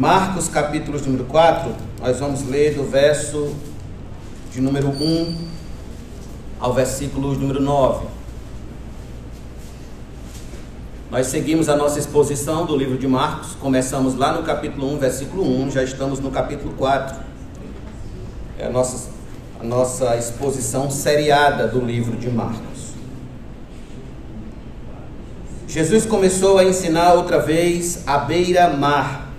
Marcos, capítulo número 4, nós vamos ler do verso de número 1 ao versículo número 9. Nós seguimos a nossa exposição do livro de Marcos, começamos lá no capítulo 1, versículo 1, já estamos no capítulo 4. É a nossa, a nossa exposição seriada do livro de Marcos. Jesus começou a ensinar outra vez à beira-mar,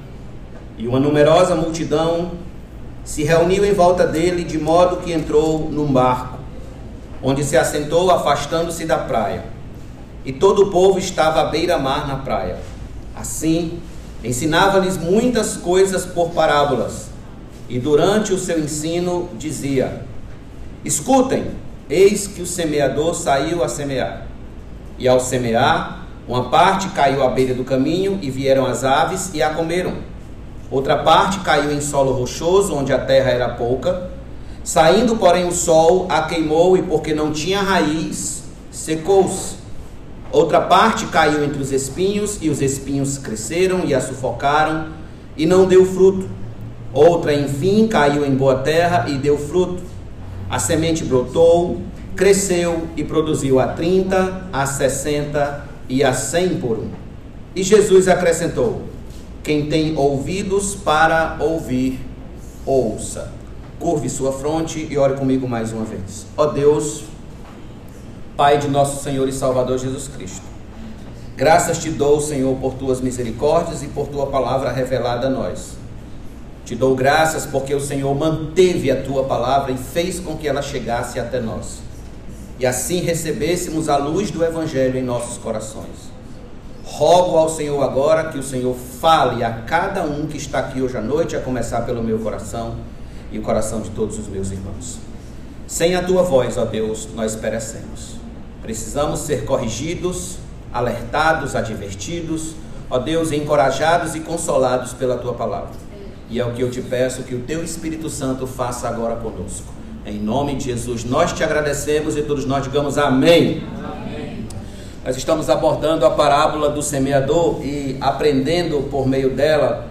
e uma numerosa multidão se reuniu em volta dele, de modo que entrou num barco, onde se assentou, afastando-se da praia. E todo o povo estava à beira-mar na praia. Assim, ensinava-lhes muitas coisas por parábolas, e durante o seu ensino dizia: Escutem, eis que o semeador saiu a semear. E ao semear, uma parte caiu à beira do caminho e vieram as aves e a comeram. Outra parte caiu em solo rochoso, onde a terra era pouca. Saindo, porém, o sol a queimou e, porque não tinha raiz, secou-se. Outra parte caiu entre os espinhos e os espinhos cresceram e a sufocaram e não deu fruto. Outra, enfim, caiu em boa terra e deu fruto. A semente brotou, cresceu e produziu a 30, a 60 e a cem por um. E Jesus acrescentou: Quem tem ouvidos para ouvir, ouça. Curve sua fronte e ore comigo mais uma vez. Ó Deus, Pai de nosso Senhor e Salvador Jesus Cristo. Graças te dou, Senhor, por tuas misericórdias e por tua palavra revelada a nós. Te dou graças porque o Senhor manteve a tua palavra e fez com que ela chegasse até nós e assim recebêssemos a luz do Evangelho em nossos corações. Rogo ao Senhor agora que o Senhor fale a cada um que está aqui hoje à noite, a começar pelo meu coração e o coração de todos os meus irmãos. Sem a tua voz, ó Deus, nós perecemos. Precisamos ser corrigidos, alertados, advertidos, ó Deus, encorajados e consolados pela tua palavra. E é o que eu te peço que o teu Espírito Santo faça agora conosco. Em nome de Jesus, nós te agradecemos e todos nós digamos amém. amém. Nós estamos abordando a parábola do semeador e aprendendo por meio dela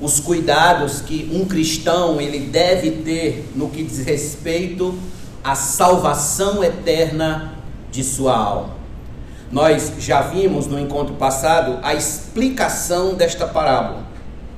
os cuidados que um cristão ele deve ter no que diz respeito à salvação eterna de sua alma. Nós já vimos no encontro passado a explicação desta parábola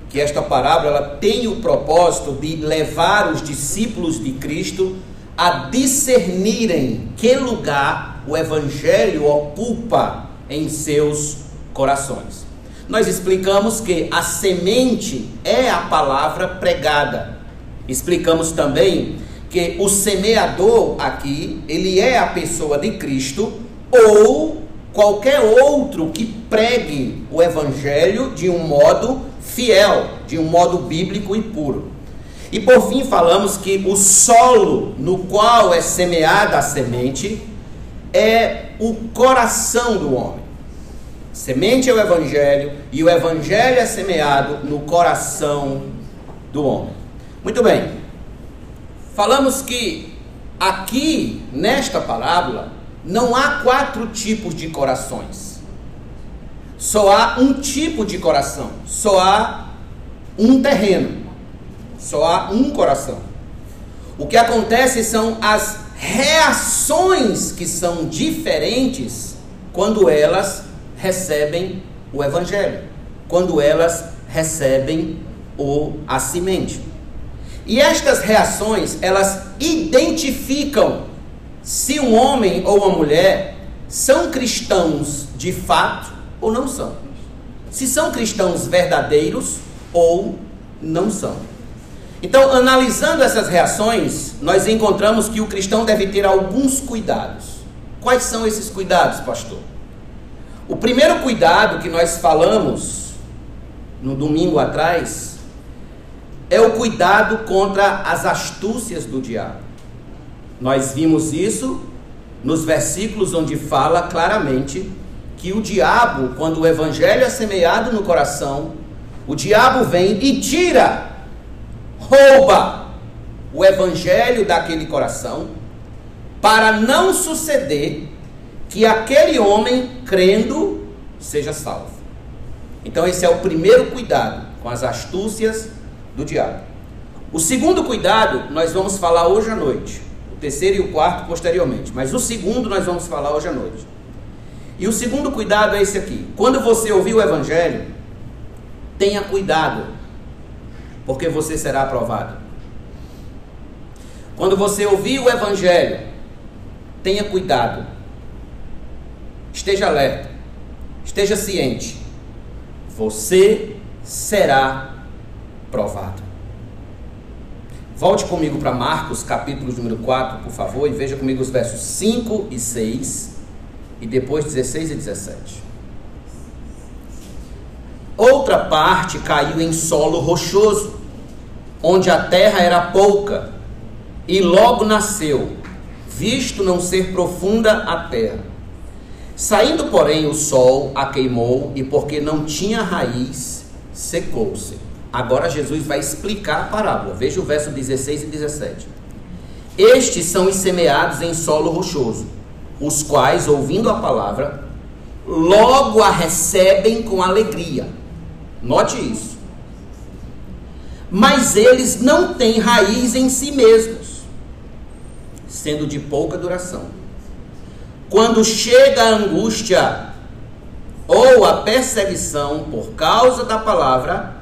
que esta parábola ela tem o propósito de levar os discípulos de Cristo a discernirem que lugar o evangelho ocupa em seus corações. Nós explicamos que a semente é a palavra pregada. Explicamos também que o semeador aqui, ele é a pessoa de Cristo ou qualquer outro que pregue o evangelho de um modo fiel, de um modo bíblico e puro. E por fim falamos que o solo no qual é semeada a semente é o coração do homem. Semente é o evangelho e o evangelho é semeado no coração do homem. Muito bem. Falamos que aqui nesta parábola não há quatro tipos de corações. Só há um tipo de coração, só há um terreno, só há um coração. O que acontece são as reações que são diferentes quando elas recebem o evangelho, quando elas recebem o a semente. E estas reações, elas identificam se um homem ou uma mulher são cristãos de fato ou não são. Se são cristãos verdadeiros ou não são. Então, analisando essas reações, nós encontramos que o cristão deve ter alguns cuidados. Quais são esses cuidados, pastor? O primeiro cuidado que nós falamos no domingo atrás é o cuidado contra as astúcias do diabo. Nós vimos isso nos versículos onde fala claramente que o diabo, quando o evangelho é semeado no coração, o diabo vem e tira, rouba o evangelho daquele coração, para não suceder que aquele homem, crendo, seja salvo. Então, esse é o primeiro cuidado com as astúcias do diabo. O segundo cuidado nós vamos falar hoje à noite. O terceiro e o quarto posteriormente. Mas o segundo nós vamos falar hoje à noite. E o segundo cuidado é esse aqui. Quando você ouvir o Evangelho, tenha cuidado, porque você será aprovado. Quando você ouvir o Evangelho, tenha cuidado. Esteja alerta. Esteja ciente. Você será provado. Volte comigo para Marcos, capítulo número 4, por favor, e veja comigo os versos 5 e 6 e depois 16 e 17. Outra parte caiu em solo rochoso, onde a terra era pouca, e logo nasceu, visto não ser profunda a terra. Saindo, porém, o sol a queimou, e porque não tinha raiz, secou-se. Agora Jesus vai explicar a parábola. Veja o verso 16 e 17. Estes são os semeados em solo rochoso os quais, ouvindo a palavra, logo a recebem com alegria. Note isso. Mas eles não têm raiz em si mesmos, sendo de pouca duração. Quando chega a angústia ou a perseguição por causa da palavra,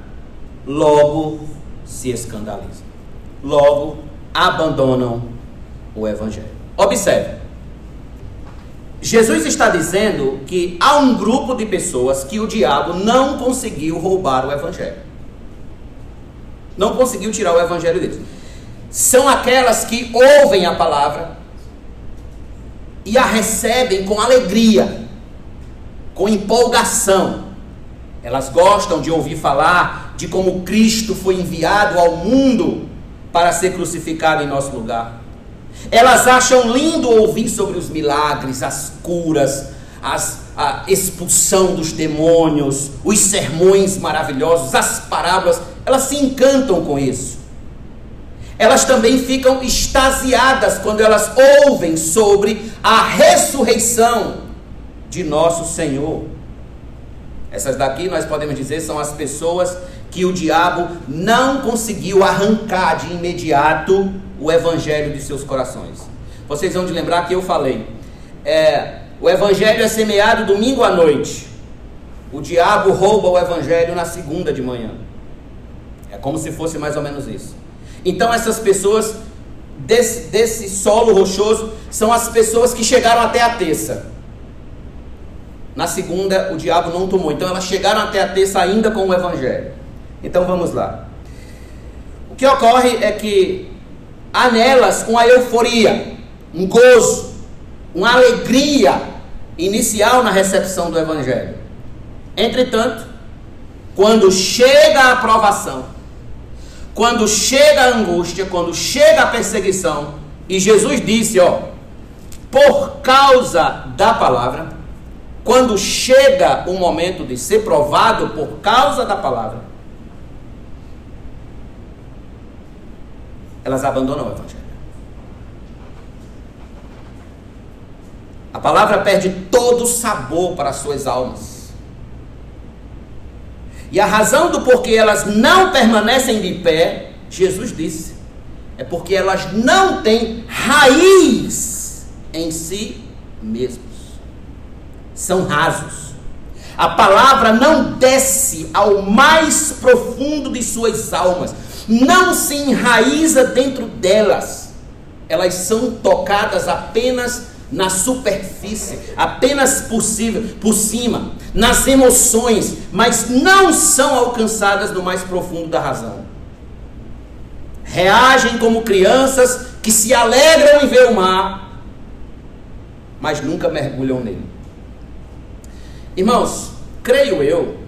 logo se escandalizam. Logo abandonam o evangelho. Observe. Jesus está dizendo que há um grupo de pessoas que o diabo não conseguiu roubar o evangelho. Não conseguiu tirar o evangelho deles. São aquelas que ouvem a palavra e a recebem com alegria, com empolgação. Elas gostam de ouvir falar de como Cristo foi enviado ao mundo para ser crucificado em nosso lugar. Elas acham lindo ouvir sobre os milagres, as curas, as, a expulsão dos demônios, os sermões maravilhosos, as parábolas. Elas se encantam com isso. Elas também ficam extasiadas quando elas ouvem sobre a ressurreição de nosso Senhor. Essas daqui nós podemos dizer são as pessoas que o diabo não conseguiu arrancar de imediato o evangelho de seus corações. Vocês vão de lembrar que eu falei. É, o evangelho é semeado domingo à noite. O diabo rouba o evangelho na segunda de manhã. É como se fosse mais ou menos isso. Então essas pessoas desse, desse solo rochoso são as pessoas que chegaram até a terça. Na segunda o diabo não tomou. Então elas chegaram até a terça ainda com o evangelho. Então vamos lá. O que ocorre é que há nelas uma euforia, um gozo, uma alegria inicial na recepção do Evangelho. Entretanto, quando chega a aprovação, quando chega a angústia, quando chega a perseguição, e Jesus disse, ó, por causa da palavra, quando chega o momento de ser provado por causa da palavra, elas abandonam o Evangelho. A palavra perde todo o sabor para as suas almas. E a razão do porquê elas não permanecem de pé, Jesus disse, é porque elas não têm raiz em si mesmos. São rasos. A palavra não desce ao mais profundo de suas almas não se enraiza dentro delas. Elas são tocadas apenas na superfície, apenas possível, por cima, nas emoções, mas não são alcançadas no mais profundo da razão. Reagem como crianças que se alegram em ver o mar, mas nunca mergulham nele. Irmãos, creio eu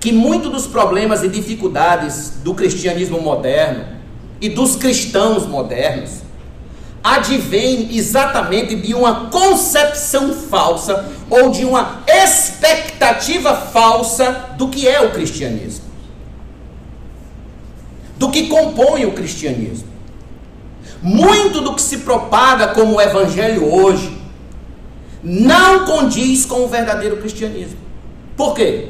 que muitos dos problemas e dificuldades do cristianismo moderno e dos cristãos modernos advém exatamente de uma concepção falsa ou de uma expectativa falsa do que é o cristianismo, do que compõe o cristianismo. Muito do que se propaga como evangelho hoje não condiz com o verdadeiro cristianismo. Por quê?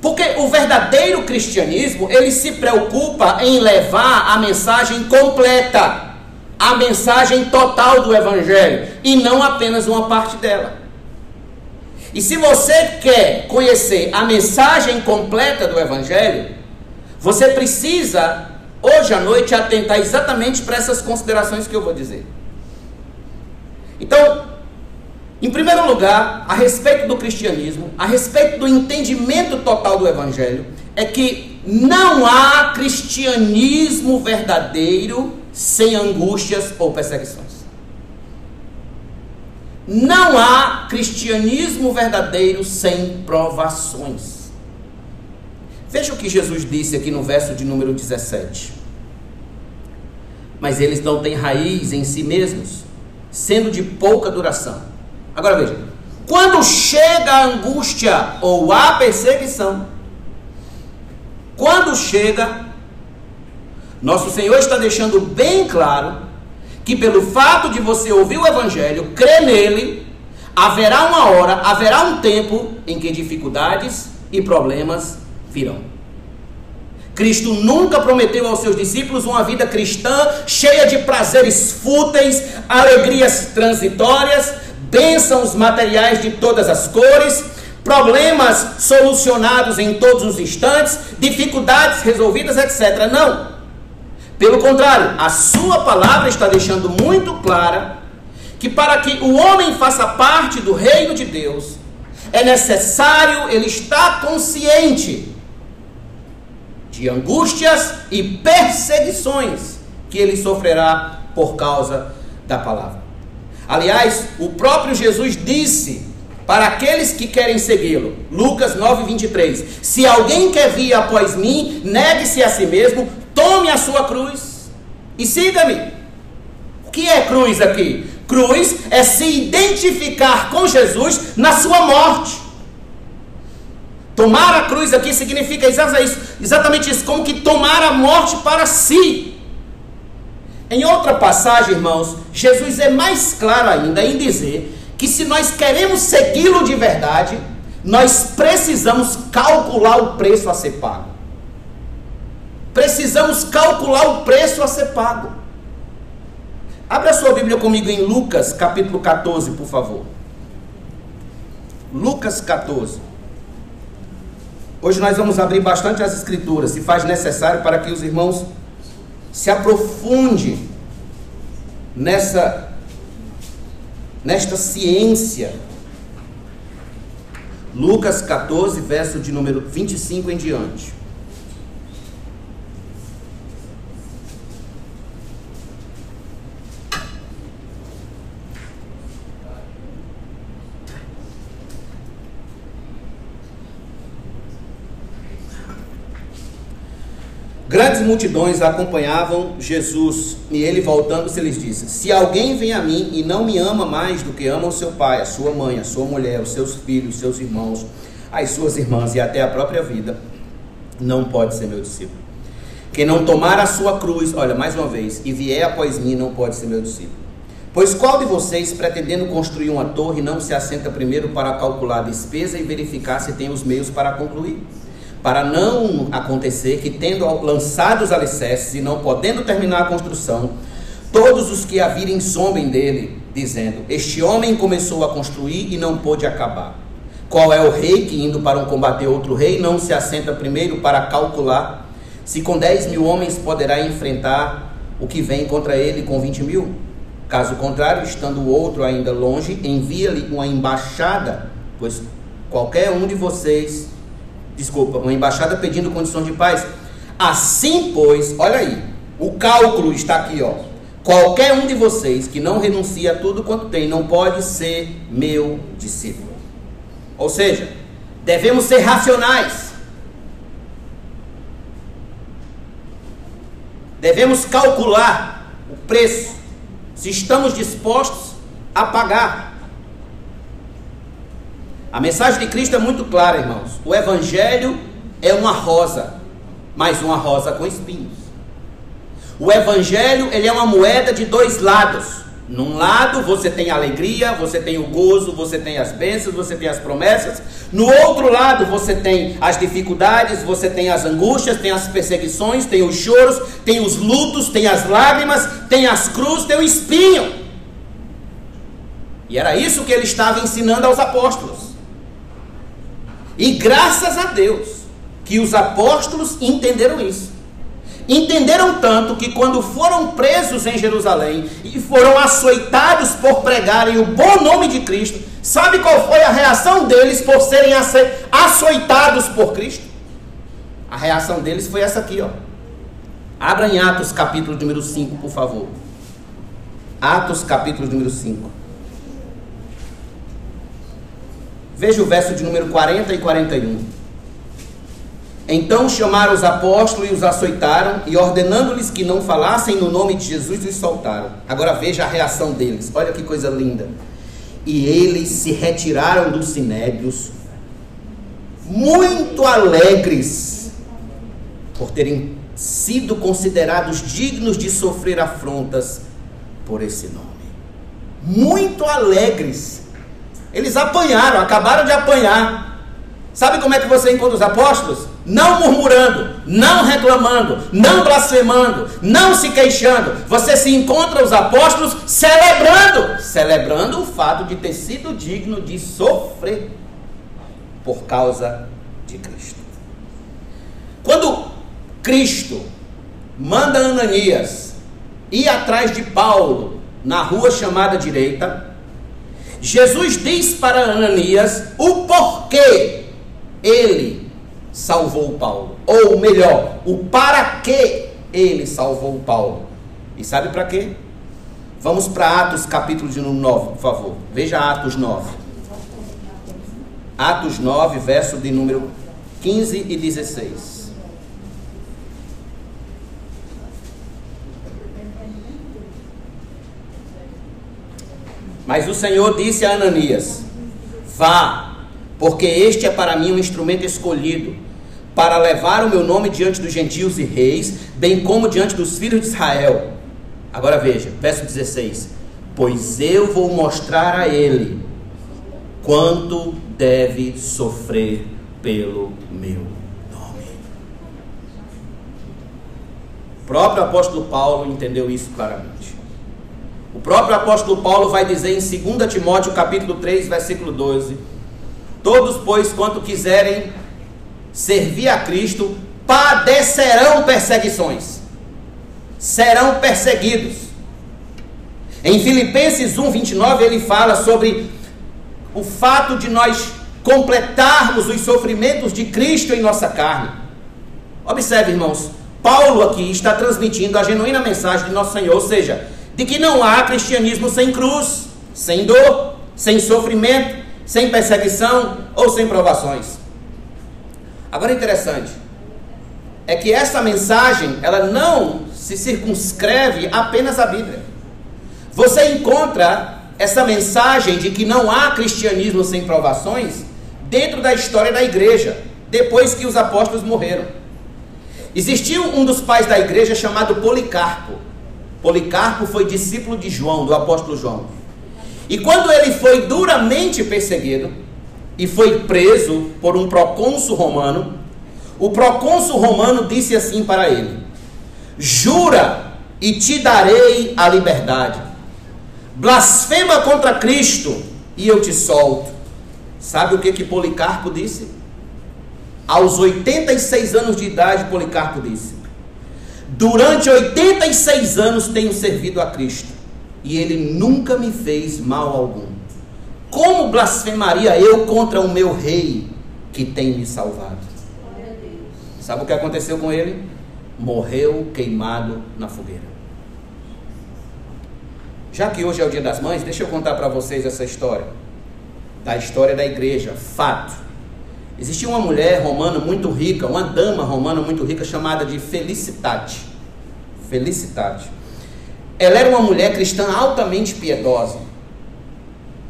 Porque o verdadeiro cristianismo, ele se preocupa em levar a mensagem completa, a mensagem total do evangelho, e não apenas uma parte dela. E se você quer conhecer a mensagem completa do evangelho, você precisa hoje à noite atentar exatamente para essas considerações que eu vou dizer. Então, em primeiro lugar, a respeito do cristianismo, a respeito do entendimento total do evangelho, é que não há cristianismo verdadeiro sem angústias ou perseguições. Não há cristianismo verdadeiro sem provações. Veja o que Jesus disse aqui no verso de número 17. Mas eles não têm raiz em si mesmos, sendo de pouca duração. Agora veja: quando chega a angústia ou a perseguição, quando chega, nosso Senhor está deixando bem claro que pelo fato de você ouvir o Evangelho, crer nele, haverá uma hora, haverá um tempo em que dificuldades e problemas virão. Cristo nunca prometeu aos seus discípulos uma vida cristã cheia de prazeres fúteis, alegrias transitórias, bênçãos materiais de todas as cores, problemas solucionados em todos os instantes, dificuldades resolvidas, etc. Não. Pelo contrário, a sua palavra está deixando muito clara que para que o homem faça parte do reino de Deus, é necessário ele estar consciente de angústias e perseguições que ele sofrerá por causa da palavra. Aliás, o próprio Jesus disse para aqueles que querem segui-lo, Lucas 9, 23: Se alguém quer vir após mim, negue-se a si mesmo, tome a sua cruz e siga-me. O que é cruz aqui? Cruz é se identificar com Jesus na sua morte. Tomar a cruz aqui significa exatamente isso, como que tomar a morte para si. Em outra passagem, irmãos, Jesus é mais claro ainda em dizer que se nós queremos segui-lo de verdade, nós precisamos calcular o preço a ser pago. Precisamos calcular o preço a ser pago. Abra sua Bíblia comigo em Lucas, capítulo 14, por favor. Lucas 14. Hoje nós vamos abrir bastante as escrituras, se faz necessário para que os irmãos se aprofundem nessa nesta ciência. Lucas 14, verso de número 25 em diante. Grandes multidões acompanhavam Jesus e ele voltando-se lhes disse: Se alguém vem a mim e não me ama mais do que ama o seu pai, a sua mãe, a sua mulher, os seus filhos, os seus irmãos, as suas irmãs e até a própria vida, não pode ser meu discípulo. Quem não tomar a sua cruz, olha mais uma vez, e vier após mim, não pode ser meu discípulo. Pois qual de vocês, pretendendo construir uma torre, não se assenta primeiro para calcular a despesa e verificar se tem os meios para concluir? Para não acontecer que, tendo lançado os alicerces e não podendo terminar a construção, todos os que a virem zombem dele, dizendo: Este homem começou a construir e não pôde acabar. Qual é o rei que, indo para um combater outro rei, não se assenta primeiro para calcular se com 10 mil homens poderá enfrentar o que vem contra ele com 20 mil? Caso contrário, estando o outro ainda longe, envia-lhe uma embaixada, pois qualquer um de vocês desculpa, uma embaixada pedindo condições de paz. Assim, pois, olha aí, o cálculo está aqui, ó. Qualquer um de vocês que não renuncia a tudo quanto tem não pode ser meu discípulo. Ou seja, devemos ser racionais. Devemos calcular o preço, se estamos dispostos a pagar. A mensagem de Cristo é muito clara, irmãos. O Evangelho é uma rosa, mas uma rosa com espinhos. O Evangelho ele é uma moeda de dois lados. Num lado você tem a alegria, você tem o gozo, você tem as bênçãos, você tem as promessas. No outro lado você tem as dificuldades, você tem as angústias, tem as perseguições, tem os choros, tem os lutos, tem as lágrimas, tem as cruzes, tem o espinho. E era isso que ele estava ensinando aos apóstolos. E graças a Deus que os apóstolos entenderam isso. Entenderam tanto que quando foram presos em Jerusalém e foram açoitados por pregarem o bom nome de Cristo, sabe qual foi a reação deles por serem açoitados por Cristo? A reação deles foi essa aqui, ó. Abra em Atos capítulo número 5, por favor. Atos capítulo número 5. Veja o verso de número 40 e 41. Então chamaram os apóstolos e os açoitaram, e ordenando-lhes que não falassem no nome de Jesus, os soltaram. Agora veja a reação deles, olha que coisa linda. E eles se retiraram dos sinédrios, muito alegres, por terem sido considerados dignos de sofrer afrontas por esse nome. Muito alegres. Eles apanharam, acabaram de apanhar. Sabe como é que você encontra os apóstolos? Não murmurando, não reclamando, não blasfemando, não se queixando. Você se encontra os apóstolos celebrando, celebrando o fato de ter sido digno de sofrer por causa de Cristo. Quando Cristo manda Ananias ir atrás de Paulo na rua chamada direita, Jesus diz para Ananias o porquê ele salvou Paulo. Ou melhor, o para que ele salvou Paulo. E sabe para quê? Vamos para Atos capítulo de número 9, por favor. Veja Atos 9. Atos 9, verso de número 15 e 16. Mas o Senhor disse a Ananias: Vá, porque este é para mim um instrumento escolhido para levar o meu nome diante dos gentios e reis, bem como diante dos filhos de Israel. Agora veja, verso 16: Pois eu vou mostrar a ele quanto deve sofrer pelo meu nome. O próprio apóstolo Paulo entendeu isso claramente. O próprio apóstolo Paulo vai dizer em 2 Timóteo capítulo 3, versículo 12: Todos, pois, quanto quiserem servir a Cristo, padecerão perseguições, serão perseguidos. Em Filipenses 1, 29, ele fala sobre o fato de nós completarmos os sofrimentos de Cristo em nossa carne. Observe, irmãos, Paulo aqui está transmitindo a genuína mensagem de nosso Senhor, ou seja, de que não há cristianismo sem cruz, sem dor, sem sofrimento, sem perseguição ou sem provações. Agora interessante é que essa mensagem ela não se circunscreve apenas à Bíblia. Você encontra essa mensagem de que não há cristianismo sem provações dentro da história da igreja, depois que os apóstolos morreram. Existiu um dos pais da igreja chamado Policarpo. Policarpo foi discípulo de João, do apóstolo João. E quando ele foi duramente perseguido e foi preso por um procônsul romano, o procônsul romano disse assim para ele: Jura e te darei a liberdade. Blasfema contra Cristo e eu te solto. Sabe o que que Policarpo disse? Aos 86 anos de idade, Policarpo disse: Durante 86 anos tenho servido a Cristo e ele nunca me fez mal algum. Como blasfemaria eu contra o meu rei que tem me salvado? Sabe o que aconteceu com ele? Morreu queimado na fogueira. Já que hoje é o dia das mães, deixa eu contar para vocês essa história. Da história da igreja, fato. Existia uma mulher romana muito rica, uma dama romana muito rica chamada de Felicitate. Felicitate. Ela era uma mulher cristã altamente piedosa.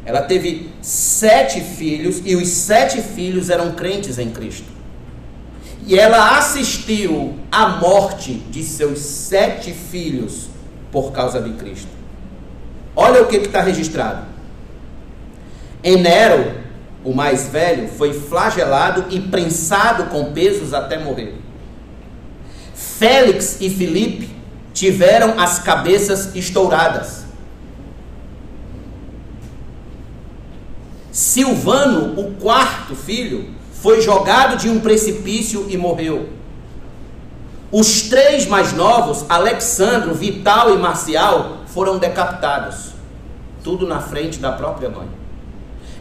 Ela teve sete filhos e os sete filhos eram crentes em Cristo. E ela assistiu à morte de seus sete filhos por causa de Cristo. Olha o que está registrado. Enero, o mais velho, foi flagelado e prensado com pesos até morrer. Félix e Filipe tiveram as cabeças estouradas. Silvano, o quarto filho, foi jogado de um precipício e morreu. Os três mais novos, Alexandro, Vital e Marcial, foram decapitados. Tudo na frente da própria mãe.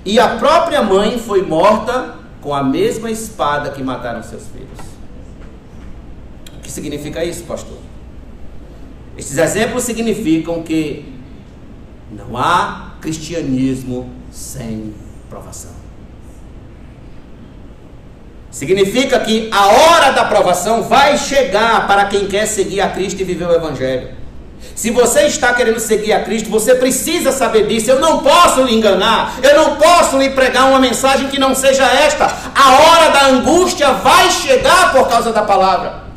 E a própria mãe foi morta com a mesma espada que mataram seus filhos. O que significa isso, pastor? Estes exemplos significam que não há cristianismo sem provação. Significa que a hora da provação vai chegar para quem quer seguir a Cristo e viver o Evangelho. Se você está querendo seguir a Cristo, você precisa saber disso. Eu não posso lhe enganar, eu não posso lhe pregar uma mensagem que não seja esta. A hora da angústia vai chegar por causa da palavra.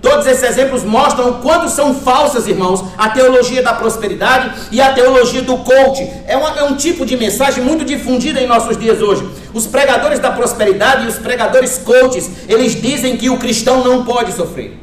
Todos esses exemplos mostram o quanto são falsas, irmãos, a teologia da prosperidade e a teologia do coach. É, uma, é um tipo de mensagem muito difundida em nossos dias hoje. Os pregadores da prosperidade e os pregadores coaches, eles dizem que o cristão não pode sofrer.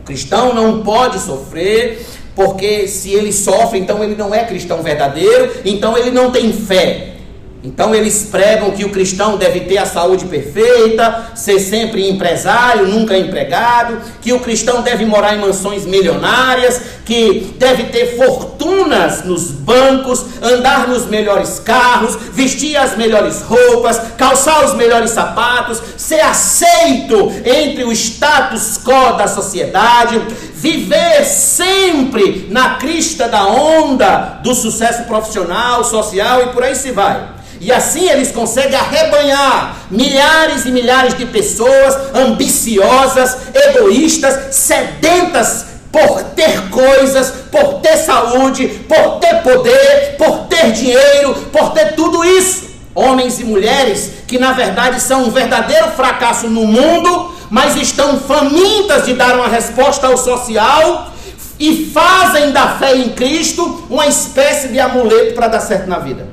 O cristão não pode sofrer, porque se ele sofre, então ele não é cristão verdadeiro, então ele não tem fé. Então eles pregam que o cristão deve ter a saúde perfeita, ser sempre empresário, nunca empregado, que o cristão deve morar em mansões milionárias, que deve ter fortunas nos bancos, andar nos melhores carros, vestir as melhores roupas, calçar os melhores sapatos, ser aceito entre o status quo da sociedade, viver sempre na crista da onda do sucesso profissional, social e por aí se vai. E assim eles conseguem arrebanhar milhares e milhares de pessoas ambiciosas, egoístas, sedentas por ter coisas, por ter saúde, por ter poder, por ter dinheiro, por ter tudo isso. Homens e mulheres que na verdade são um verdadeiro fracasso no mundo, mas estão famintas de dar uma resposta ao social e fazem da fé em Cristo uma espécie de amuleto para dar certo na vida.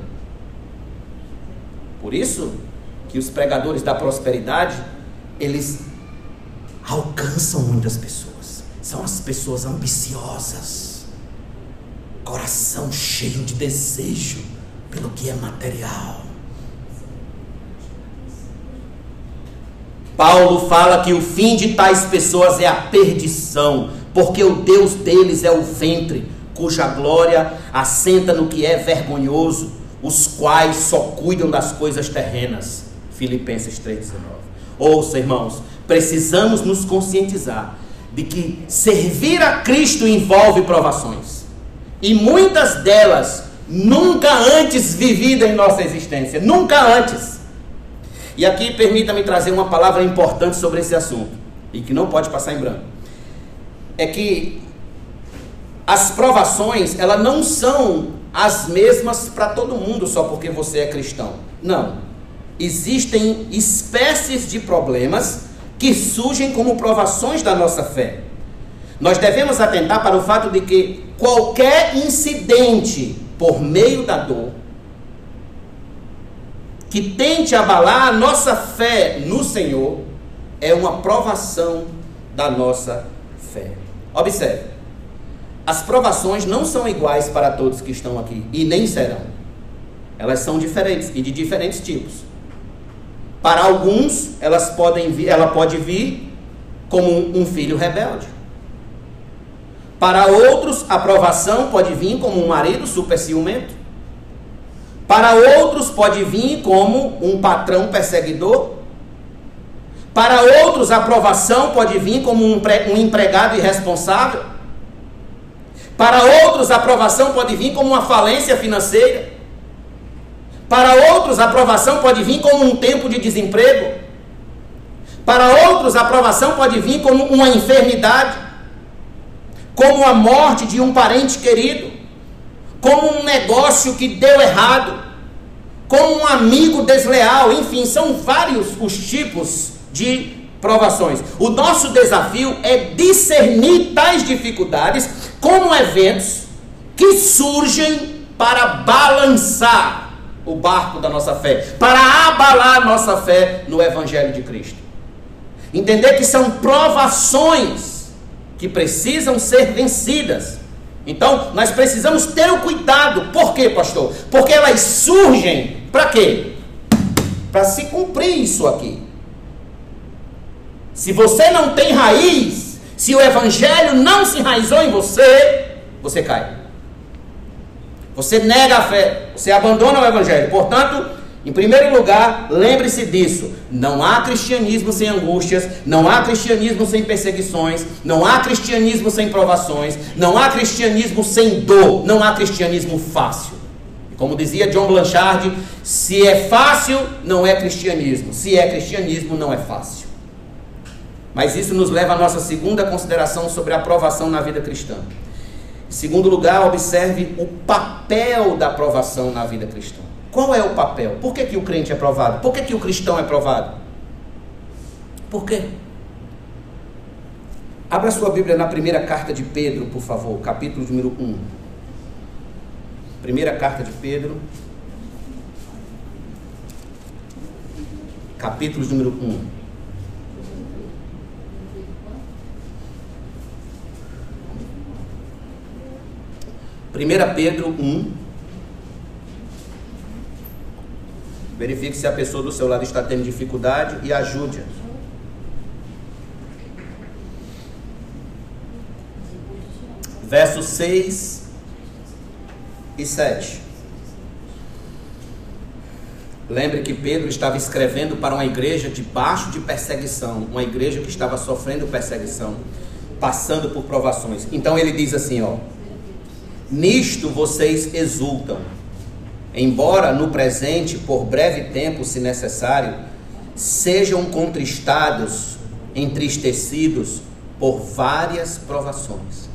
Por isso que os pregadores da prosperidade, eles alcançam muitas pessoas. São as pessoas ambiciosas, coração cheio de desejo pelo que é material. Paulo fala que o fim de tais pessoas é a perdição, porque o Deus deles é o ventre, cuja glória assenta no que é vergonhoso os quais só cuidam das coisas terrenas. Filipenses 3,19. Ouça, irmãos, precisamos nos conscientizar de que servir a Cristo envolve provações. E muitas delas nunca antes vividas em nossa existência. Nunca antes. E aqui permita-me trazer uma palavra importante sobre esse assunto. E que não pode passar em branco. É que as provações, elas não são as mesmas para todo mundo só porque você é cristão. Não. Existem espécies de problemas que surgem como provações da nossa fé. Nós devemos atentar para o fato de que qualquer incidente por meio da dor que tente abalar a nossa fé no Senhor é uma provação da nossa fé. Observe. As provações não são iguais para todos que estão aqui e nem serão. Elas são diferentes e de diferentes tipos. Para alguns, elas podem vir, ela pode vir como um filho rebelde. Para outros, a provação pode vir como um marido super ciumento. Para outros, pode vir como um patrão perseguidor. Para outros, a provação pode vir como um, um empregado irresponsável. Para outros, a aprovação pode vir como uma falência financeira. Para outros, a aprovação pode vir como um tempo de desemprego. Para outros, a aprovação pode vir como uma enfermidade, como a morte de um parente querido, como um negócio que deu errado, como um amigo desleal, enfim, são vários os tipos de provações. O nosso desafio é discernir tais dificuldades como eventos que surgem para balançar o barco da nossa fé, para abalar nossa fé no Evangelho de Cristo. Entender que são provações que precisam ser vencidas. Então, nós precisamos ter o cuidado. Por quê, pastor? Porque elas surgem para quê? Para se cumprir isso aqui. Se você não tem raiz, se o evangelho não se enraizou em você, você cai. Você nega a fé, você abandona o evangelho. Portanto, em primeiro lugar, lembre-se disso: não há cristianismo sem angústias, não há cristianismo sem perseguições, não há cristianismo sem provações, não há cristianismo sem dor, não há cristianismo fácil. Como dizia John Blanchard, se é fácil, não é cristianismo, se é cristianismo, não é fácil. Mas isso nos leva à nossa segunda consideração sobre a aprovação na vida cristã. Em segundo lugar, observe o papel da aprovação na vida cristã. Qual é o papel? Por que, que o crente é provado? Por que, que o cristão é provado? Por quê? Abra sua Bíblia na primeira carta de Pedro, por favor, capítulo número 1. Primeira carta de Pedro, capítulo número 1. 1 Pedro 1. Verifique se a pessoa do seu lado está tendo dificuldade e ajude-a. Versos 6 e 7. Lembre que Pedro estava escrevendo para uma igreja debaixo de perseguição, uma igreja que estava sofrendo perseguição, passando por provações. Então ele diz assim, ó: Nisto vocês exultam, embora no presente, por breve tempo, se necessário, sejam contristados, entristecidos por várias provações,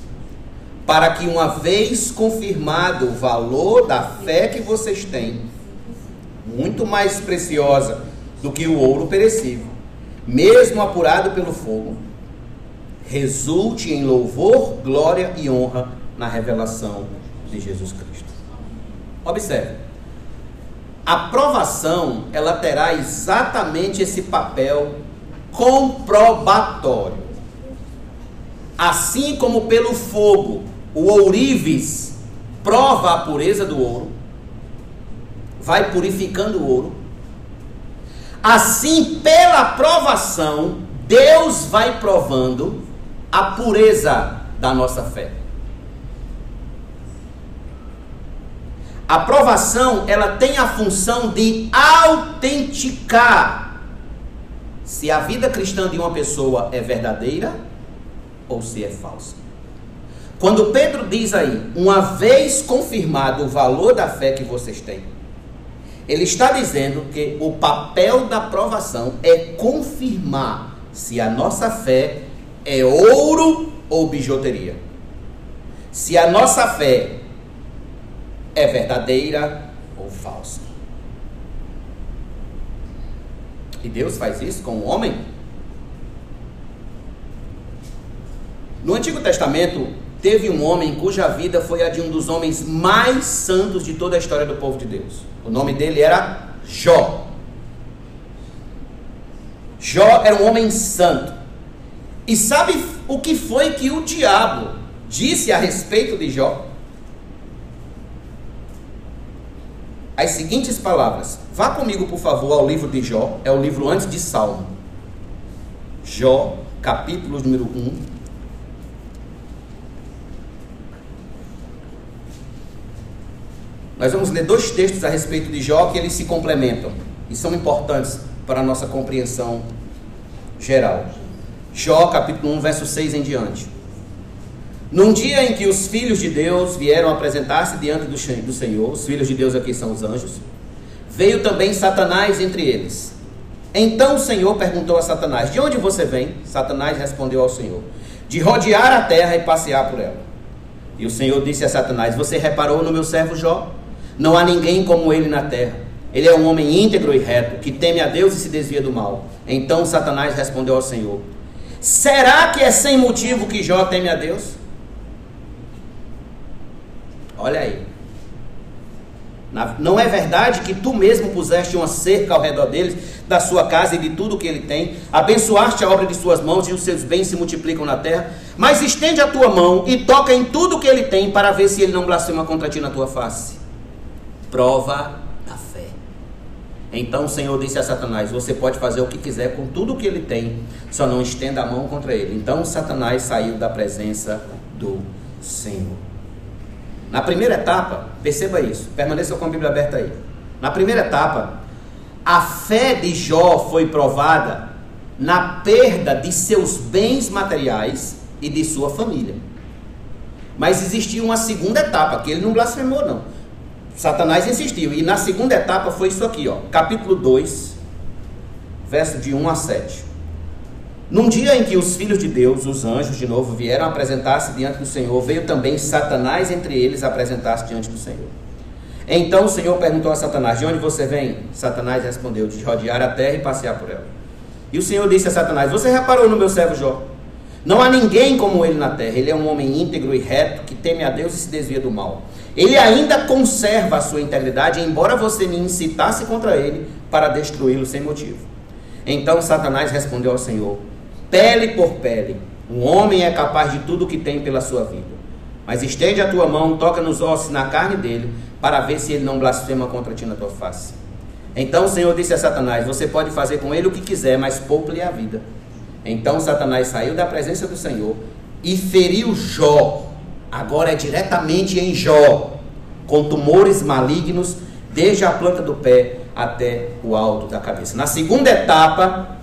para que, uma vez confirmado o valor da fé que vocês têm, muito mais preciosa do que o ouro perecível, mesmo apurado pelo fogo, resulte em louvor, glória e honra na revelação de Jesus Cristo. Observe. A provação, ela terá exatamente esse papel comprobatório. Assim como pelo fogo, o ourives prova a pureza do ouro, vai purificando o ouro. Assim, pela provação, Deus vai provando a pureza da nossa fé. A provação, ela tem a função de autenticar se a vida cristã de uma pessoa é verdadeira ou se é falsa. Quando Pedro diz aí, uma vez confirmado o valor da fé que vocês têm, ele está dizendo que o papel da provação é confirmar se a nossa fé é ouro ou bijuteria. Se a nossa fé é verdadeira ou falsa. E Deus faz isso com o homem? No Antigo Testamento, teve um homem cuja vida foi a de um dos homens mais santos de toda a história do povo de Deus. O nome dele era Jó. Jó era um homem santo. E sabe o que foi que o diabo disse a respeito de Jó? As seguintes palavras. Vá comigo, por favor, ao livro de Jó. É o livro antes de Salmo. Jó, capítulo número 1. Nós vamos ler dois textos a respeito de Jó que eles se complementam e são importantes para a nossa compreensão geral. Jó, capítulo 1, verso 6 em diante. Num dia em que os filhos de Deus vieram apresentar-se diante do Senhor, os filhos de Deus aqui são os anjos, veio também Satanás entre eles. Então o Senhor perguntou a Satanás: De onde você vem? Satanás respondeu ao Senhor: De rodear a terra e passear por ela. E o Senhor disse a Satanás: Você reparou no meu servo Jó? Não há ninguém como ele na terra, Ele é um homem íntegro e reto, que teme a Deus e se desvia do mal. Então Satanás respondeu ao Senhor: Será que é sem motivo que Jó teme a Deus? Olha aí. Não é verdade que tu mesmo puseste uma cerca ao redor deles, da sua casa e de tudo que ele tem, abençoaste a obra de suas mãos e os seus bens se multiplicam na terra, mas estende a tua mão e toca em tudo que ele tem para ver se ele não blasfema contra ti na tua face. Prova da fé. Então o Senhor disse a Satanás: Você pode fazer o que quiser com tudo que ele tem, só não estenda a mão contra ele. Então Satanás saiu da presença do Senhor. Na primeira etapa, perceba isso, permaneça com a Bíblia aberta aí. Na primeira etapa, a fé de Jó foi provada na perda de seus bens materiais e de sua família. Mas existia uma segunda etapa, que ele não blasfemou, não. Satanás insistiu. E na segunda etapa foi isso aqui, ó. Capítulo 2, verso de 1 a 7. Num dia em que os filhos de Deus, os anjos, de novo vieram apresentar-se diante do Senhor, veio também Satanás entre eles apresentar-se diante do Senhor. Então o Senhor perguntou a Satanás: De onde você vem? Satanás respondeu: De rodear a terra e passear por ela. E o Senhor disse a Satanás: Você reparou no meu servo Jó? Não há ninguém como ele na terra. Ele é um homem íntegro e reto que teme a Deus e se desvia do mal. Ele ainda conserva a sua integridade, embora você me incitasse contra ele para destruí-lo sem motivo. Então Satanás respondeu ao Senhor: pele por pele. Um homem é capaz de tudo o que tem pela sua vida. Mas estende a tua mão, toca nos ossos na carne dele, para ver se ele não blasfema contra ti na tua face. Então o Senhor disse a Satanás: Você pode fazer com ele o que quiser, mas poupe-lhe a vida. Então Satanás saiu da presença do Senhor e feriu Jó. Agora é diretamente em Jó, com tumores malignos, desde a planta do pé até o alto da cabeça. Na segunda etapa,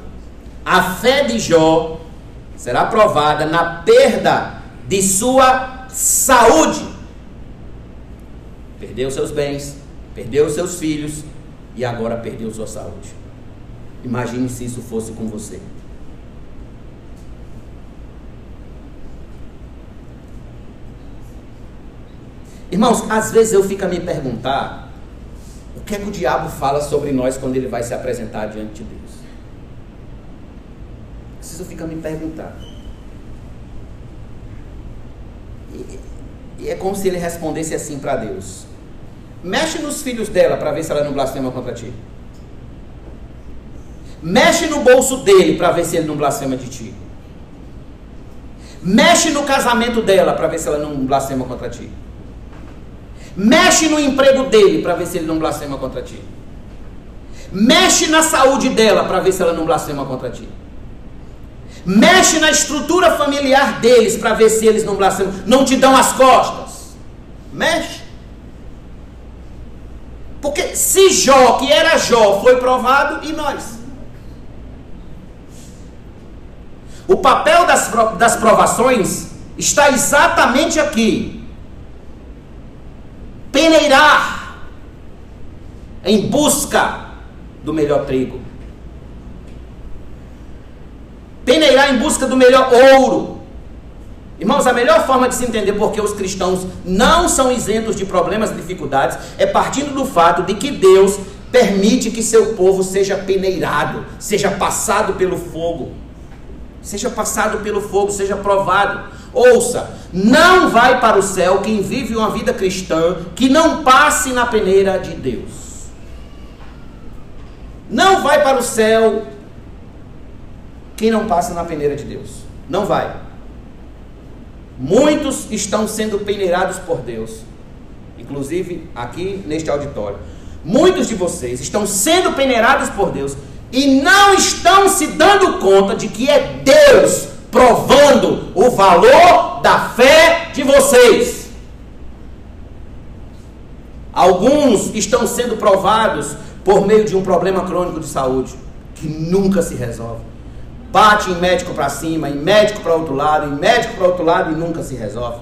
a fé de Jó será provada na perda de sua saúde. Perdeu seus bens, perdeu seus filhos e agora perdeu sua saúde. Imagine se isso fosse com você. Irmãos, às vezes eu fico a me perguntar o que é que o diabo fala sobre nós quando ele vai se apresentar diante de Deus preciso ficar me perguntando. E, e é como se ele respondesse assim para Deus: Mexe nos filhos dela para ver se ela não blasfema contra ti. Mexe no bolso dele para ver se ele não blasfema de ti. Mexe no casamento dela para ver se ela não blasfema contra ti. Mexe no emprego dele para ver se ele não blasfema contra ti. Mexe na saúde dela para ver se ela não blasfema contra ti. Mexe na estrutura familiar deles para ver se eles não blasfemam, não te dão as costas. Mexe. Porque se Jó, que era Jó, foi provado, e nós? O papel das, das provações está exatamente aqui. Peneirar em busca do melhor trigo peneirar em busca do melhor ouro. Irmãos, a melhor forma de se entender porque os cristãos não são isentos de problemas e dificuldades é partindo do fato de que Deus permite que seu povo seja peneirado, seja passado pelo fogo, seja passado pelo fogo, seja provado. Ouça, não vai para o céu quem vive uma vida cristã que não passe na peneira de Deus. Não vai para o céu quem não passa na peneira de Deus. Não vai. Muitos estão sendo peneirados por Deus, inclusive aqui neste auditório. Muitos de vocês estão sendo peneirados por Deus e não estão se dando conta de que é Deus provando o valor da fé de vocês. Alguns estão sendo provados por meio de um problema crônico de saúde que nunca se resolve. Bate em médico para cima, em médico para outro lado, em médico para outro lado e nunca se resolve.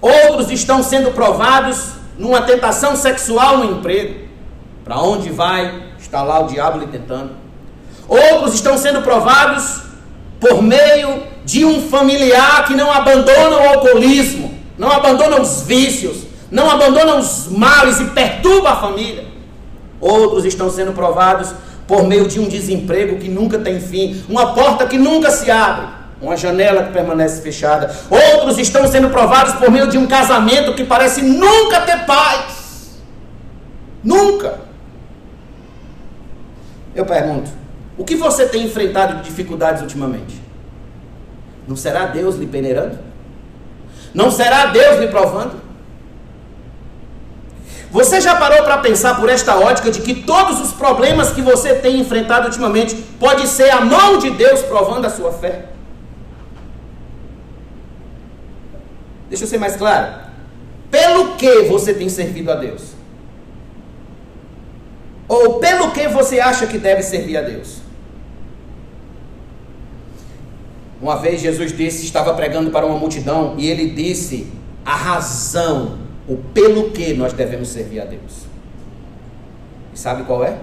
Outros estão sendo provados numa tentação sexual no emprego. Para onde vai, está lá o diabo lhe tentando. Outros estão sendo provados por meio de um familiar que não abandona o alcoolismo, não abandona os vícios, não abandona os males e perturba a família. Outros estão sendo provados por meio de um desemprego que nunca tem fim, uma porta que nunca se abre, uma janela que permanece fechada. Outros estão sendo provados por meio de um casamento que parece nunca ter paz. Nunca. Eu pergunto: o que você tem enfrentado de dificuldades ultimamente? Não será Deus lhe peneirando? Não será Deus lhe provando? Você já parou para pensar por esta ótica de que todos os problemas que você tem enfrentado ultimamente pode ser a mão de Deus provando a sua fé? Deixa eu ser mais claro. Pelo que você tem servido a Deus? Ou pelo que você acha que deve servir a Deus? Uma vez Jesus disse, estava pregando para uma multidão e ele disse a razão, o pelo que nós devemos servir a Deus. E sabe qual é?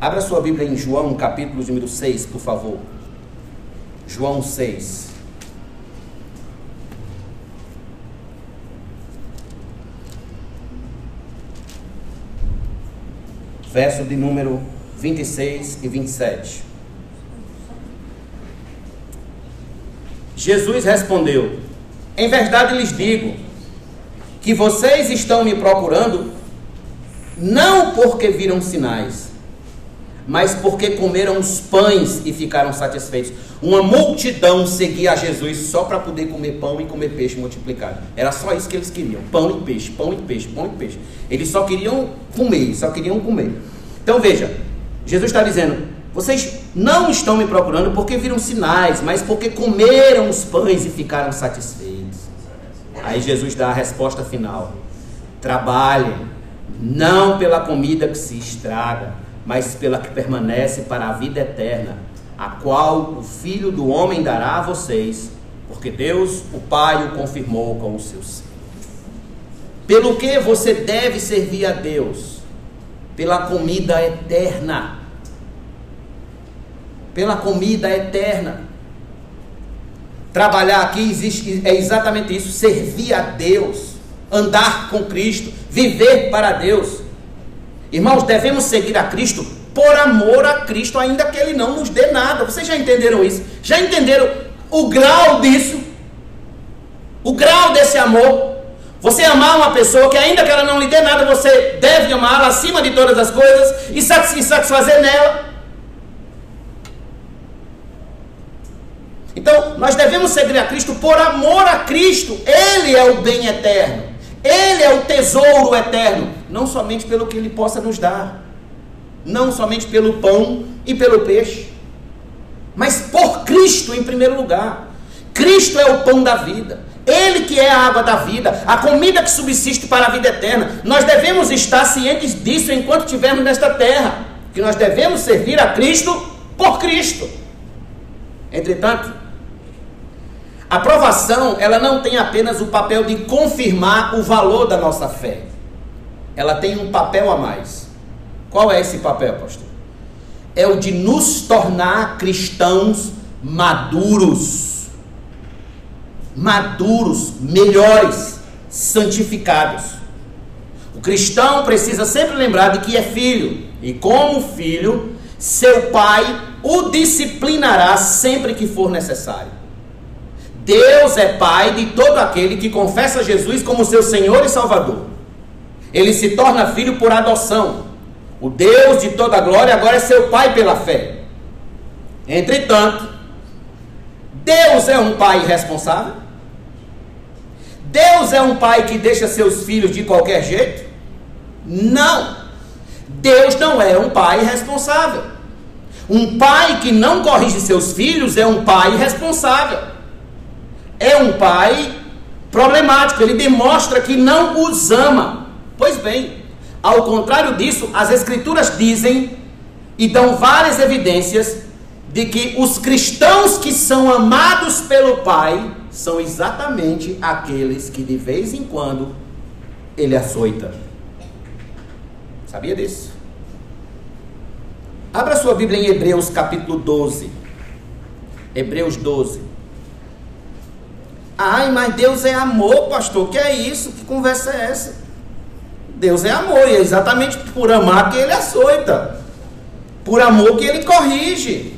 Abra sua Bíblia em João, capítulo número 6, por favor. João 6. Verso de número 26 e 27. Jesus respondeu: Em verdade lhes digo que vocês estão me procurando não porque viram sinais, mas porque comeram os pães e ficaram satisfeitos. Uma multidão seguia a Jesus só para poder comer pão e comer peixe multiplicado. Era só isso que eles queriam: pão e peixe, pão e peixe, pão e peixe. Eles só queriam comer, só queriam comer. Então veja, Jesus está dizendo: vocês não estão me procurando porque viram sinais, mas porque comeram os pães e ficaram satisfeitos. Aí Jesus dá a resposta final: trabalhem, não pela comida que se estraga, mas pela que permanece para a vida eterna, a qual o Filho do Homem dará a vocês, porque Deus, o Pai, o confirmou com o seu ser. Pelo que você deve servir a Deus? Pela comida eterna pela comida eterna. Trabalhar aqui existe, é exatamente isso: servir a Deus, andar com Cristo, viver para Deus. Irmãos, devemos seguir a Cristo por amor a Cristo, ainda que Ele não nos dê nada. Vocês já entenderam isso? Já entenderam o grau disso? O grau desse amor? Você amar uma pessoa que, ainda que ela não lhe dê nada, você deve amá-la acima de todas as coisas e satisfazer nela. Então, nós devemos seguir a Cristo por amor a Cristo. Ele é o bem eterno. Ele é o tesouro eterno. Não somente pelo que ele possa nos dar. Não somente pelo pão e pelo peixe. Mas por Cristo em primeiro lugar. Cristo é o pão da vida. Ele que é a água da vida, a comida que subsiste para a vida eterna. Nós devemos estar cientes disso enquanto estivermos nesta terra. Que nós devemos servir a Cristo por Cristo. Entretanto, a aprovação, ela não tem apenas o papel de confirmar o valor da nossa fé. Ela tem um papel a mais. Qual é esse papel, pastor? É o de nos tornar cristãos maduros. Maduros, melhores, santificados. O cristão precisa sempre lembrar de que é filho. E como filho, seu pai o disciplinará sempre que for necessário. Deus é Pai de todo aquele que confessa Jesus como seu Senhor e Salvador. Ele se torna filho por adoção. O Deus de toda glória agora é seu Pai pela fé. Entretanto, Deus é um Pai irresponsável? Deus é um Pai que deixa seus filhos de qualquer jeito? Não. Deus não é um Pai irresponsável. Um pai que não corrige seus filhos é um pai irresponsável é um pai problemático, ele demonstra que não os ama. Pois bem, ao contrário disso, as Escrituras dizem e dão várias evidências de que os cristãos que são amados pelo Pai são exatamente aqueles que de vez em quando ele açoita. Sabia disso? Abra sua Bíblia em Hebreus capítulo 12. Hebreus 12. Ai, mas Deus é amor, pastor. Que é isso? Que conversa é essa? Deus é amor, e é exatamente por amar que ele açoita. Por amor que ele corrige.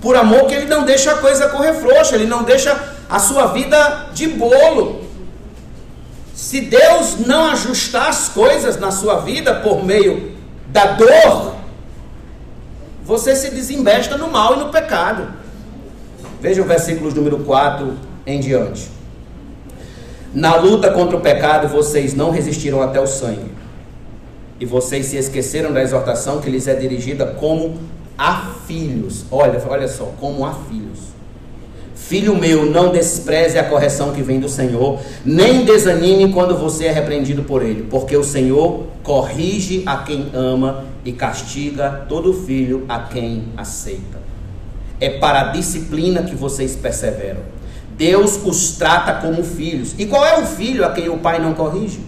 Por amor que ele não deixa a coisa correr frouxa, ele não deixa a sua vida de bolo. Se Deus não ajustar as coisas na sua vida por meio da dor, você se desembesta no mal e no pecado. Veja o versículo número 4 em diante. Na luta contra o pecado, vocês não resistiram até o sangue. E vocês se esqueceram da exortação que lhes é dirigida como a filhos. Olha, olha só, como a filhos. Filho meu, não despreze a correção que vem do Senhor, nem desanime quando você é repreendido por ele, porque o Senhor corrige a quem ama e castiga todo filho a quem aceita. É para a disciplina que vocês perseveram. Deus os trata como filhos. E qual é o filho a quem o pai não corrige?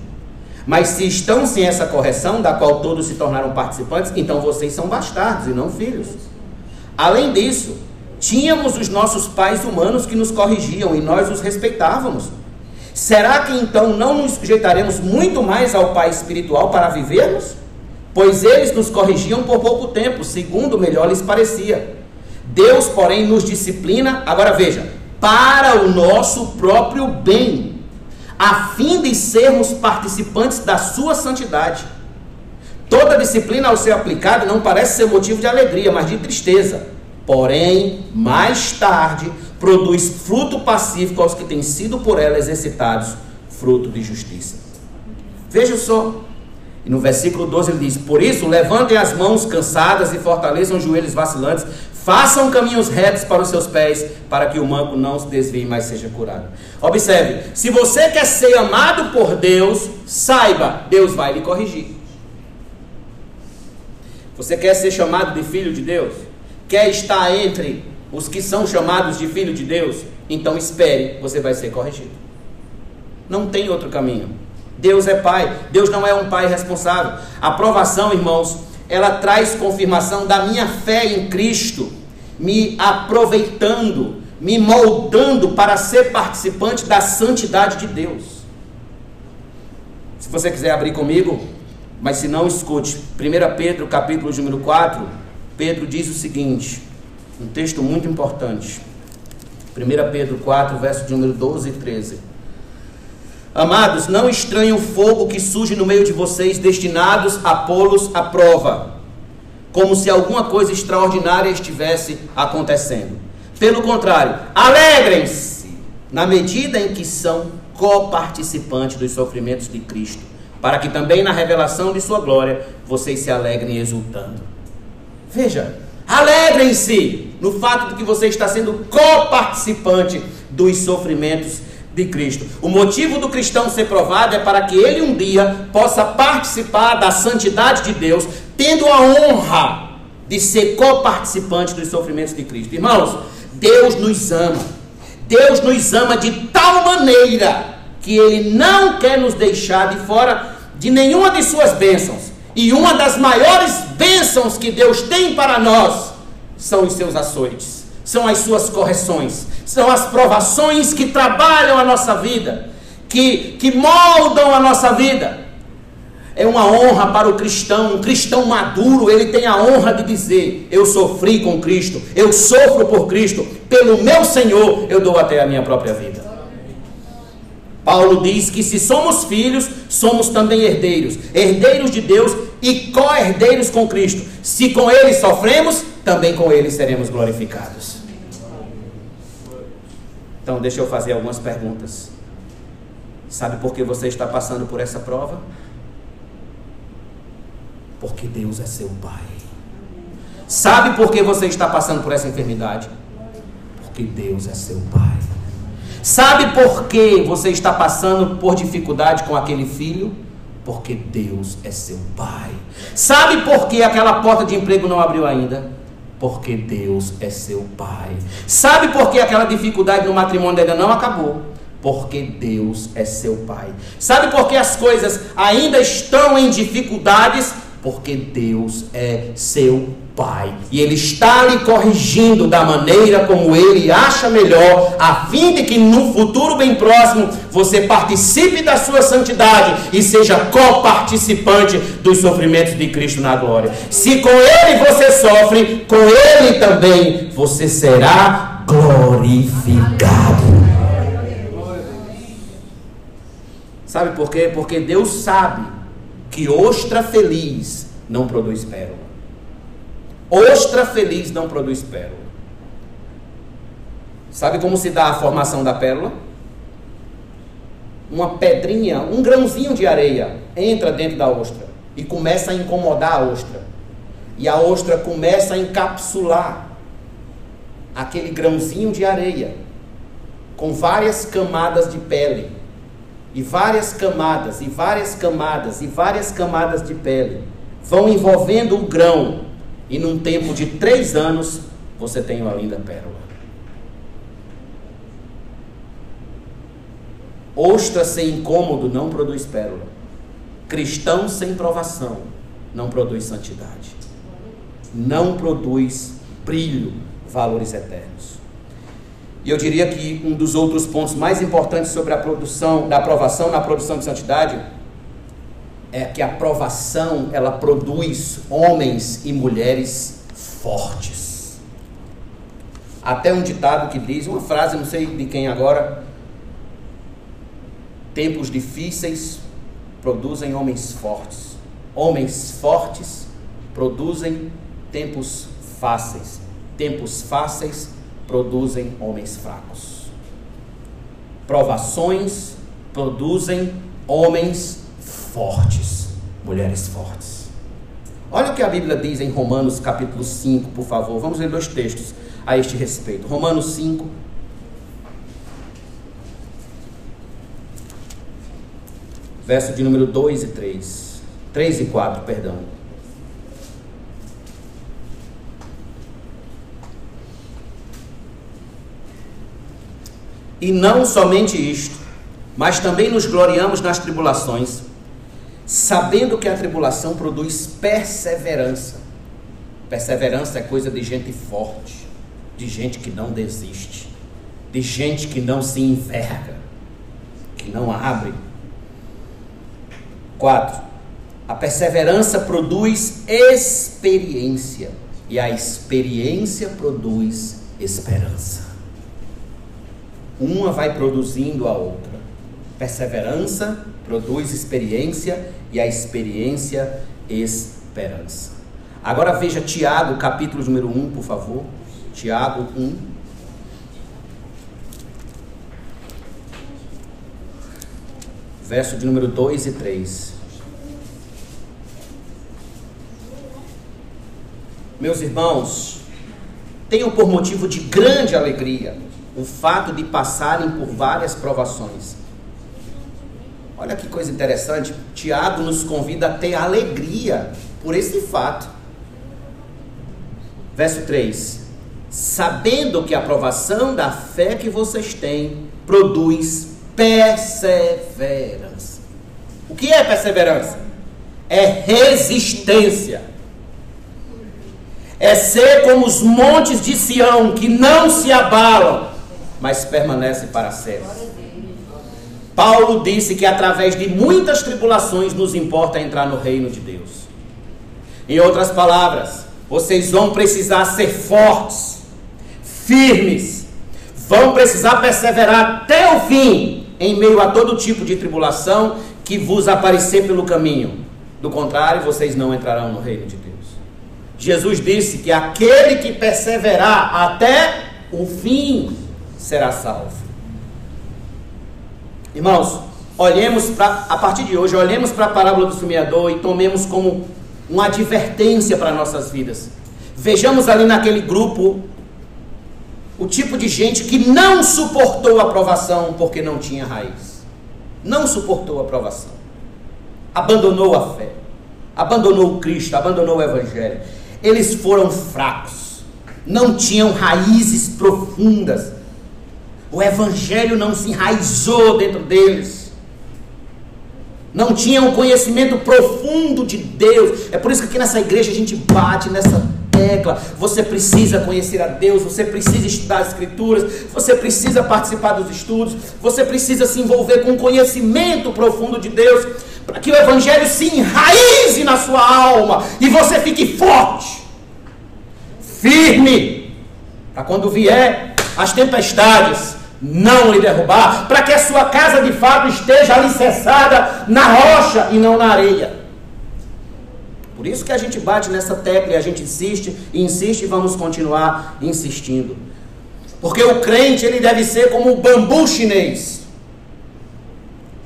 Mas se estão sem essa correção, da qual todos se tornaram participantes, então vocês são bastardos e não filhos. Além disso, Tínhamos os nossos pais humanos que nos corrigiam e nós os respeitávamos. Será que então não nos sujeitaremos muito mais ao Pai espiritual para vivermos? Pois eles nos corrigiam por pouco tempo, segundo melhor lhes parecia. Deus, porém, nos disciplina, agora veja, para o nosso próprio bem, a fim de sermos participantes da sua santidade. Toda disciplina ao ser aplicada não parece ser motivo de alegria, mas de tristeza Porém, mais tarde, produz fruto pacífico aos que têm sido por ela exercitados, fruto de justiça. Veja só. E no versículo 12 ele diz: Por isso, levantem as mãos cansadas e fortaleçam os joelhos vacilantes, façam caminhos retos para os seus pés, para que o manco não se desvie, mas seja curado. Observe: se você quer ser amado por Deus, saiba, Deus vai lhe corrigir. Você quer ser chamado de filho de Deus? quer estar entre os que são chamados de filho de Deus, então espere, você vai ser corrigido. Não tem outro caminho. Deus é pai, Deus não é um pai responsável. Aprovação, irmãos, ela traz confirmação da minha fé em Cristo, me aproveitando, me moldando para ser participante da santidade de Deus. Se você quiser abrir comigo, mas se não, escute. 1 Pedro, capítulo número 4, Pedro diz o seguinte, um texto muito importante. 1 Pedro 4, verso número 12 e 13. Amados, não estranhem o fogo que surge no meio de vocês, destinados a pô-los à prova, como se alguma coisa extraordinária estivesse acontecendo. Pelo contrário, alegrem-se na medida em que são coparticipantes dos sofrimentos de Cristo, para que também na revelação de sua glória vocês se alegrem exultando. Veja, alegrem-se no fato de que você está sendo coparticipante dos sofrimentos de Cristo. O motivo do cristão ser provado é para que ele um dia possa participar da santidade de Deus, tendo a honra de ser coparticipante dos sofrimentos de Cristo. Irmãos, Deus nos ama. Deus nos ama de tal maneira que ele não quer nos deixar de fora de nenhuma de suas bênçãos. E uma das maiores bênçãos que Deus tem para nós são os seus açoites, são as suas correções, são as provações que trabalham a nossa vida, que, que moldam a nossa vida. É uma honra para o cristão, um cristão maduro, ele tem a honra de dizer: Eu sofri com Cristo, eu sofro por Cristo, pelo meu Senhor eu dou até a minha própria vida. Paulo diz que se somos filhos, somos também herdeiros, herdeiros de Deus e co-herdeiros com Cristo. Se com ele sofremos, também com ele seremos glorificados. Então, deixa eu fazer algumas perguntas. Sabe por que você está passando por essa prova? Porque Deus é seu Pai. Sabe por que você está passando por essa enfermidade? Porque Deus é seu Pai. Sabe por que você está passando por dificuldade com aquele filho? Porque Deus é seu pai. Sabe por que aquela porta de emprego não abriu ainda? Porque Deus é seu pai. Sabe por que aquela dificuldade no matrimônio ainda não acabou? Porque Deus é seu pai. Sabe por que as coisas ainda estão em dificuldades? Porque Deus é seu Pai. E Ele está lhe corrigindo da maneira como Ele acha melhor, a fim de que no futuro bem próximo você participe da sua santidade e seja coparticipante dos sofrimentos de Cristo na glória. Se com Ele você sofre, com Ele também você será glorificado. Sabe por quê? Porque Deus sabe que ostra feliz não produz pérola. Ostra feliz não produz pérola. Sabe como se dá a formação da pérola? Uma pedrinha, um grãozinho de areia entra dentro da ostra e começa a incomodar a ostra. E a ostra começa a encapsular aquele grãozinho de areia com várias camadas de pele. E várias camadas, e várias camadas, e várias camadas de pele vão envolvendo o grão e num tempo de três anos você tem uma linda pérola. Ostra sem incômodo não produz pérola. Cristão sem provação não produz santidade. Não produz brilho, valores eternos. E eu diria que um dos outros pontos mais importantes sobre a produção, da aprovação na produção de santidade é que a provação ela produz homens e mulheres fortes. Até um ditado que diz, uma frase, não sei de quem agora, tempos difíceis produzem homens fortes. Homens fortes produzem tempos fáceis. Tempos fáceis produzem homens fracos. Provações produzem homens fortes, mulheres fortes. Olha o que a Bíblia diz em Romanos capítulo 5, por favor. Vamos ler dois textos a este respeito. Romanos 5. Verso de número 2 e 3. 3 e 4, perdão. E não somente isto, mas também nos gloriamos nas tribulações sabendo que a tribulação produz perseverança. Perseverança é coisa de gente forte, de gente que não desiste, de gente que não se enverga, que não abre. 4. A perseverança produz experiência, e a experiência produz esperança. Uma vai produzindo a outra. Perseverança produz experiência e a experiência esperança. Agora veja Tiago, capítulo número 1, por favor. Tiago 1. Verso de número 2 e 3. Meus irmãos, tenham por motivo de grande alegria o fato de passarem por várias provações Olha que coisa interessante. Tiago nos convida a ter alegria por esse fato. Verso 3: Sabendo que a aprovação da fé que vocês têm produz perseverança. O que é perseverança? É resistência. É ser como os montes de Sião que não se abalam, mas permanecem para sempre. Paulo disse que através de muitas tribulações nos importa entrar no reino de Deus. Em outras palavras, vocês vão precisar ser fortes, firmes, vão precisar perseverar até o fim, em meio a todo tipo de tribulação que vos aparecer pelo caminho. Do contrário, vocês não entrarão no reino de Deus. Jesus disse que aquele que perseverar até o fim será salvo. Irmãos, olhemos para, a partir de hoje, olhemos para a parábola do semeador e tomemos como uma advertência para nossas vidas. Vejamos ali naquele grupo o tipo de gente que não suportou a aprovação porque não tinha raiz. Não suportou a aprovação. Abandonou a fé. Abandonou o Cristo, abandonou o Evangelho. Eles foram fracos. Não tinham raízes profundas o evangelho não se enraizou dentro deles. Não tinham um conhecimento profundo de Deus. É por isso que aqui nessa igreja a gente bate nessa tecla. Você precisa conhecer a Deus, você precisa estudar as Escrituras, você precisa participar dos estudos, você precisa se envolver com o conhecimento profundo de Deus, para que o Evangelho se enraize na sua alma e você fique forte, firme, para quando vier as tempestades não lhe derrubar, para que a sua casa de fato esteja alicerçada na rocha e não na areia. Por isso que a gente bate nessa tecla e a gente insiste e insiste e vamos continuar insistindo. Porque o crente ele deve ser como o bambu chinês.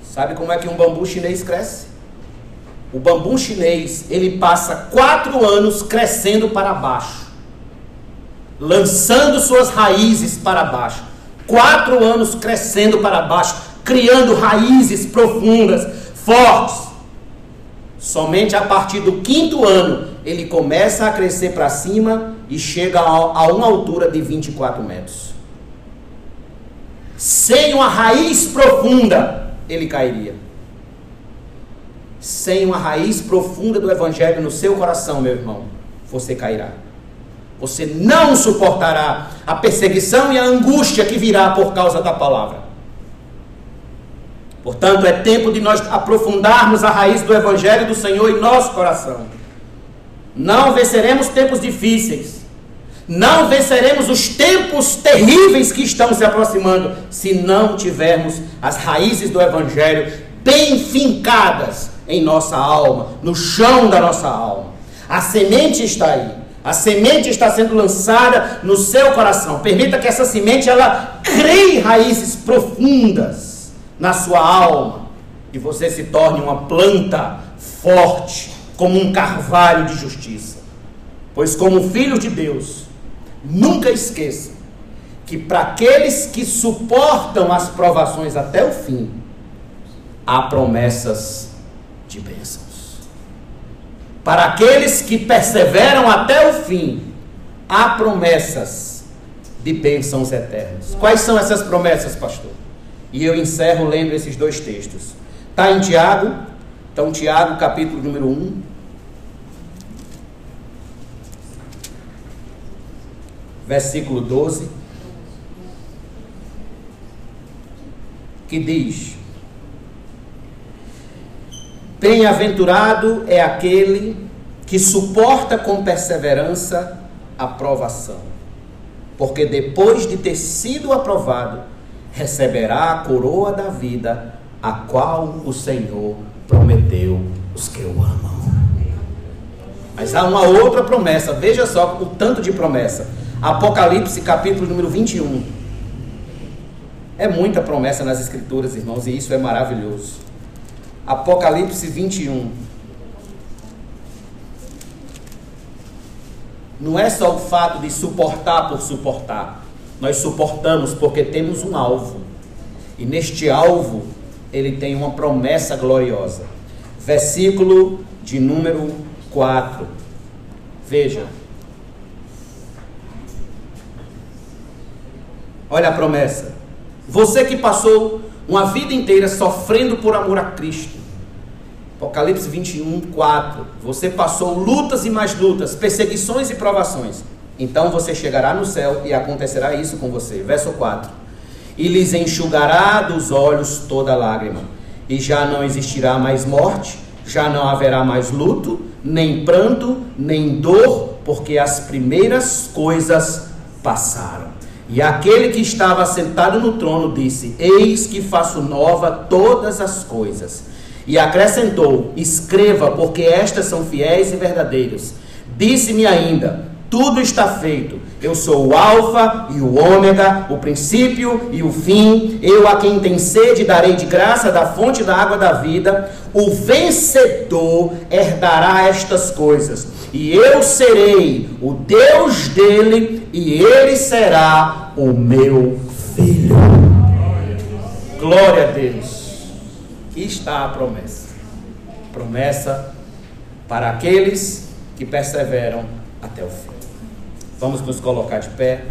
Sabe como é que um bambu chinês cresce? O bambu chinês ele passa quatro anos crescendo para baixo, lançando suas raízes para baixo. Quatro anos crescendo para baixo, criando raízes profundas, fortes. Somente a partir do quinto ano ele começa a crescer para cima e chega a, uma altura de 24 metros. Sem uma raiz profunda, ele cairia. Sem uma raiz profunda do Evangelho no seu coração, meu irmão, você cairá. Você não suportará a perseguição e a angústia que virá por causa da palavra. Portanto, é tempo de nós aprofundarmos a raiz do Evangelho do Senhor em nosso coração. Não venceremos tempos difíceis. Não venceremos os tempos terríveis que estão se aproximando se não tivermos as raízes do Evangelho bem fincadas em nossa alma, no chão da nossa alma. A semente está aí. A semente está sendo lançada no seu coração. Permita que essa semente ela crie raízes profundas na sua alma e você se torne uma planta forte, como um carvalho de justiça. Pois, como filho de Deus, nunca esqueça que para aqueles que suportam as provações até o fim, há promessas de bênçãos. Para aqueles que perseveram até o fim, há promessas de bênçãos eternas. Quais são essas promessas, pastor? E eu encerro lendo esses dois textos. Está em Tiago, então Tiago, capítulo número 1. Versículo 12. Que diz: Bem-aventurado é aquele que suporta com perseverança a provação, porque depois de ter sido aprovado, receberá a coroa da vida, a qual o Senhor prometeu os que o amam. Mas há uma outra promessa, veja só o tanto de promessa. Apocalipse capítulo número 21. É muita promessa nas Escrituras, irmãos, e isso é maravilhoso. Apocalipse 21. Não é só o fato de suportar por suportar. Nós suportamos porque temos um alvo. E neste alvo, ele tem uma promessa gloriosa. Versículo de número 4. Veja. Olha a promessa. Você que passou uma vida inteira sofrendo por amor a Cristo. Apocalipse 21, 4. Você passou lutas e mais lutas, perseguições e provações. Então você chegará no céu e acontecerá isso com você. Verso 4: E lhes enxugará dos olhos toda lágrima, e já não existirá mais morte, já não haverá mais luto, nem pranto, nem dor, porque as primeiras coisas passaram. E aquele que estava sentado no trono disse: Eis que faço nova todas as coisas. E acrescentou: Escreva, porque estas são fiéis e verdadeiros. Disse-me ainda: tudo está feito. Eu sou o Alfa e o Ômega, o princípio e o fim. Eu a quem tem sede darei de graça da fonte da água da vida. O vencedor herdará estas coisas. E eu serei o Deus dele, e ele será o meu filho. Glória a Deus. Aqui está a promessa. Promessa para aqueles que perseveram até o fim. Vamos nos colocar de pé.